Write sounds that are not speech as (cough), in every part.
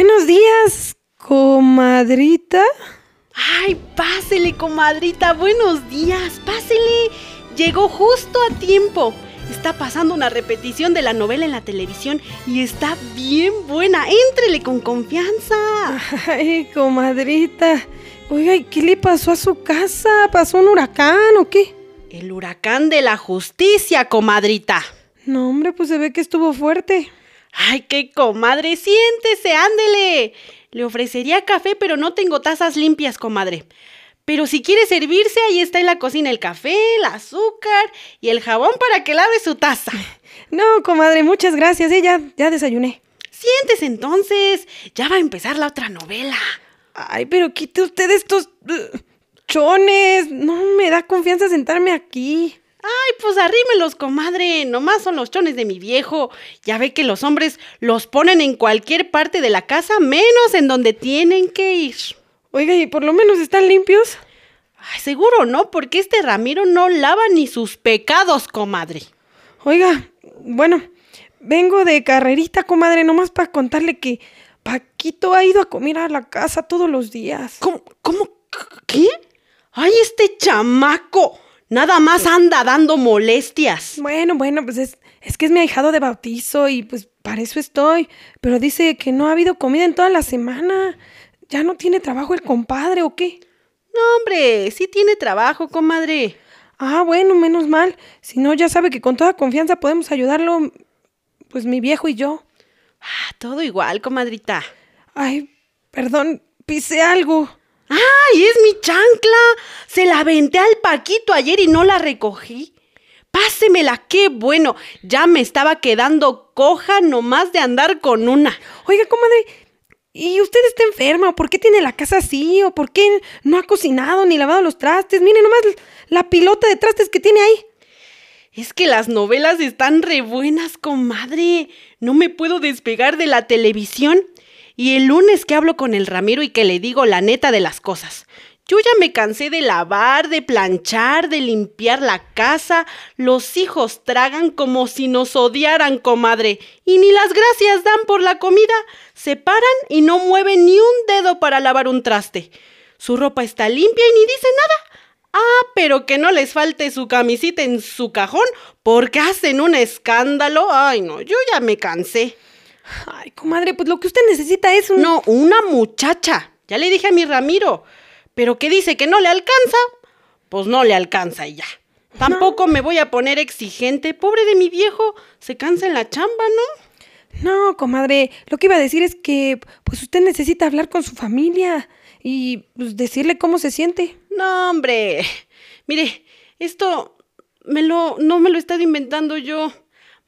Buenos días, comadrita. Ay, pásele, comadrita. Buenos días, pásele. Llegó justo a tiempo. Está pasando una repetición de la novela en la televisión y está bien buena. Éntrele con confianza. (laughs) Ay, comadrita. Oiga, ¿y qué le pasó a su casa? ¿Pasó un huracán o qué? El huracán de la justicia, comadrita. No, hombre, pues se ve que estuvo fuerte. Ay, qué comadre, siéntese, ándele. Le ofrecería café, pero no tengo tazas limpias, comadre. Pero si quiere servirse, ahí está en la cocina el café, el azúcar y el jabón para que lave su taza. (laughs) No, comadre, muchas gracias. ¿eh? Ya, ya desayuné. Siéntese entonces. Ya va a empezar la otra novela. Ay, pero quite usted estos uh, chones. No me da confianza sentarme aquí. Ay, pues arrímelos, comadre. Nomás son los chones de mi viejo. Ya ve que los hombres los ponen en cualquier parte de la casa, menos en donde tienen que ir. Oiga, ¿y por lo menos están limpios? Ay, seguro no, porque este Ramiro no lava ni sus pecados, comadre. Oiga, bueno, vengo de carrerita, comadre, nomás para contarle que Paquito ha ido a comer a la casa todos los días. ¿Cómo? ¿Cómo? ¿Qué? Ay, este chamaco. Nada más anda dando molestias. Bueno, bueno, pues es, es que es mi ahijado de bautizo y pues para eso estoy. Pero dice que no ha habido comida en toda la semana. ¿Ya no tiene trabajo el compadre o qué? No, hombre, sí tiene trabajo, comadre. Ah, bueno, menos mal. Si no, ya sabe que con toda confianza podemos ayudarlo, pues mi viejo y yo. Ah, todo igual, comadrita. Ay, perdón, pisé algo. ¡Ay, es mi chancla! Se la aventé al Paquito ayer y no la recogí. Pásemela, qué bueno. Ya me estaba quedando coja nomás de andar con una. Oiga, comadre, ¿y usted está enferma? ¿O por qué tiene la casa así? ¿O por qué no ha cocinado ni lavado los trastes? Mire nomás la pilota de trastes que tiene ahí. Es que las novelas están re buenas, comadre. No me puedo despegar de la televisión. Y el lunes que hablo con el Ramiro y que le digo la neta de las cosas. Yo ya me cansé de lavar, de planchar, de limpiar la casa. Los hijos tragan como si nos odiaran, comadre. Y ni las gracias dan por la comida. Se paran y no mueven ni un dedo para lavar un traste. Su ropa está limpia y ni dice nada. Ah, pero que no les falte su camisita en su cajón porque hacen un escándalo. Ay, no, yo ya me cansé. Ay, comadre, pues lo que usted necesita es un... No, una muchacha. Ya le dije a mi Ramiro. Pero que dice que no le alcanza. Pues no le alcanza y ya. Tampoco me voy a poner exigente. Pobre de mi viejo. Se cansa en la chamba, ¿no? No, comadre. Lo que iba a decir es que pues usted necesita hablar con su familia y pues, decirle cómo se siente. No, hombre. Mire, esto me lo, no me lo he estado inventando yo.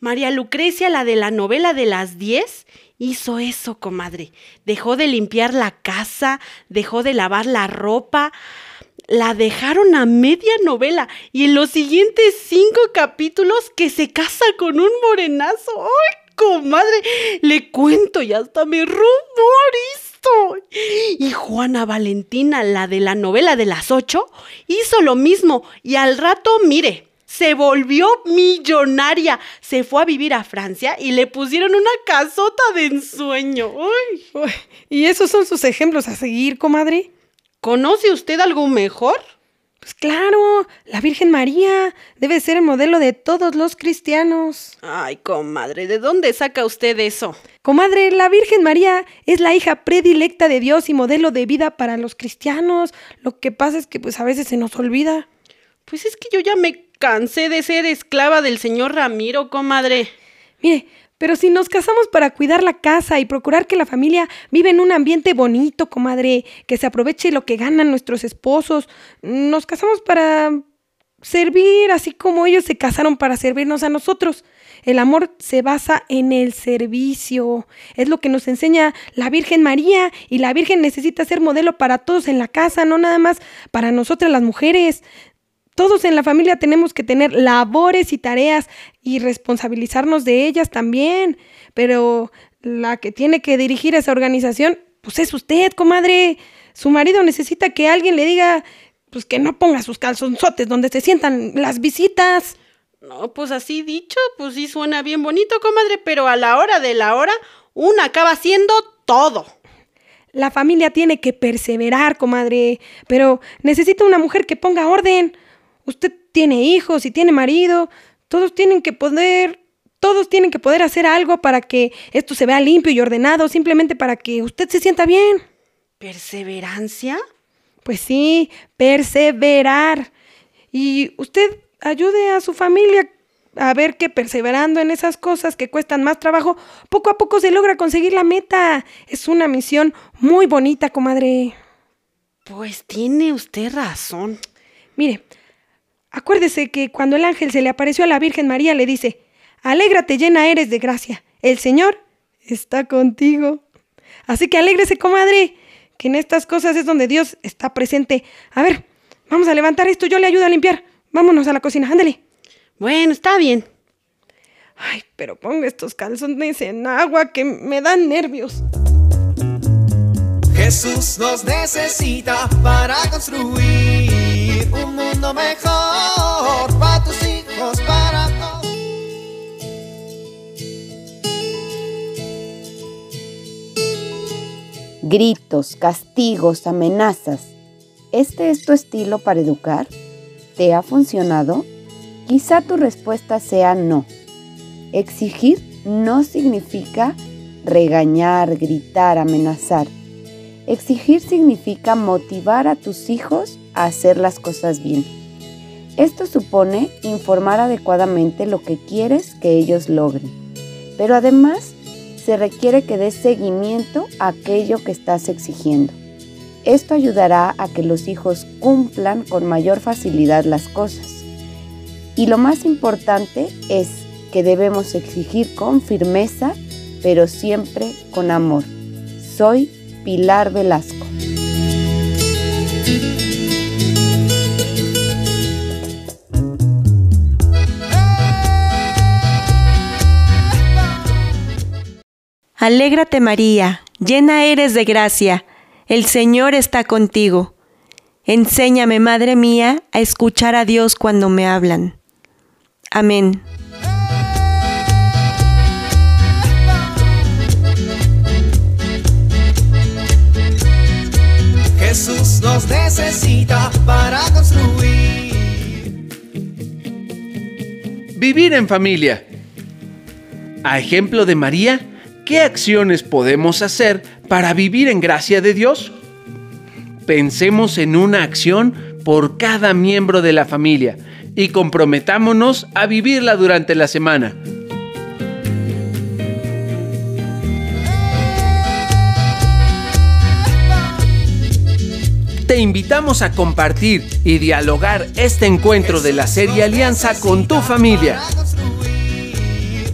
María Lucrecia, la de la novela de las 10, hizo eso, comadre. Dejó de limpiar la casa, dejó de lavar la ropa. La dejaron a media novela y en los siguientes cinco capítulos que se casa con un morenazo. ¡Ay, comadre! Le cuento y hasta me rumorizo. Y Juana Valentina, la de la novela de las ocho, hizo lo mismo y al rato, mire, se volvió millonaria. Se fue a vivir a Francia y le pusieron una casota de ensueño. Uy. Uy, ¿Y esos son sus ejemplos a seguir, comadre? ¿Conoce usted algo mejor? Pues claro, la Virgen María debe ser el modelo de todos los cristianos. Ay, comadre, ¿de dónde saca usted eso? Comadre, la Virgen María es la hija predilecta de Dios y modelo de vida para los cristianos. Lo que pasa es que pues a veces se nos olvida. Pues es que yo ya me cansé de ser esclava del señor Ramiro, comadre. Mire, pero si nos casamos para cuidar la casa y procurar que la familia vive en un ambiente bonito, comadre, que se aproveche lo que ganan nuestros esposos, nos casamos para servir, así como ellos se casaron para servirnos a nosotros. El amor se basa en el servicio. Es lo que nos enseña la Virgen María y la Virgen necesita ser modelo para todos en la casa, no nada más para nosotras las mujeres. Todos en la familia tenemos que tener labores y tareas y responsabilizarnos de ellas también. Pero la que tiene que dirigir esa organización, pues es usted, comadre. Su marido necesita que alguien le diga, pues que no ponga sus calzonzotes donde se sientan las visitas. No, pues así dicho, pues sí suena bien bonito, comadre, pero a la hora de la hora, una acaba haciendo todo. La familia tiene que perseverar, comadre, pero necesita una mujer que ponga orden. Usted tiene hijos y tiene marido, todos tienen que poder, todos tienen que poder hacer algo para que esto se vea limpio y ordenado, simplemente para que usted se sienta bien. ¿Perseverancia? Pues sí, perseverar. Y usted ayude a su familia a ver que perseverando en esas cosas que cuestan más trabajo, poco a poco se logra conseguir la meta. Es una misión muy bonita, comadre. Pues tiene usted razón. Mire, Acuérdese que cuando el ángel se le apareció a la Virgen María le dice, Alégrate llena eres de gracia, el Señor está contigo. Así que alégrese, comadre, que en estas cosas es donde Dios está presente. A ver, vamos a levantar esto, yo le ayudo a limpiar. Vámonos a la cocina, ándale. Bueno, está bien. Ay, pero ponga estos calzones en agua que me dan nervios. Jesús nos necesita para construir un mundo mejor Gritos, castigos, amenazas. ¿Este es tu estilo para educar? ¿Te ha funcionado? Quizá tu respuesta sea no. Exigir no significa regañar, gritar, amenazar Exigir significa motivar a tus hijos a hacer las cosas bien. Esto supone informar adecuadamente lo que quieres que ellos logren, pero además se requiere que des seguimiento a aquello que estás exigiendo. Esto ayudará a que los hijos cumplan con mayor facilidad las cosas. Y lo más importante es que debemos exigir con firmeza, pero siempre con amor. Soy Pilar Velasco. Alégrate María, llena eres de gracia, el Señor está contigo. Enséñame, Madre mía, a escuchar a Dios cuando me hablan. Amén. Jesús nos necesita para construir. Vivir en familia. A ejemplo de María, ¿qué acciones podemos hacer para vivir en gracia de Dios? Pensemos en una acción por cada miembro de la familia y comprometámonos a vivirla durante la semana. te invitamos a compartir y dialogar este encuentro de la serie Alianza con tu familia.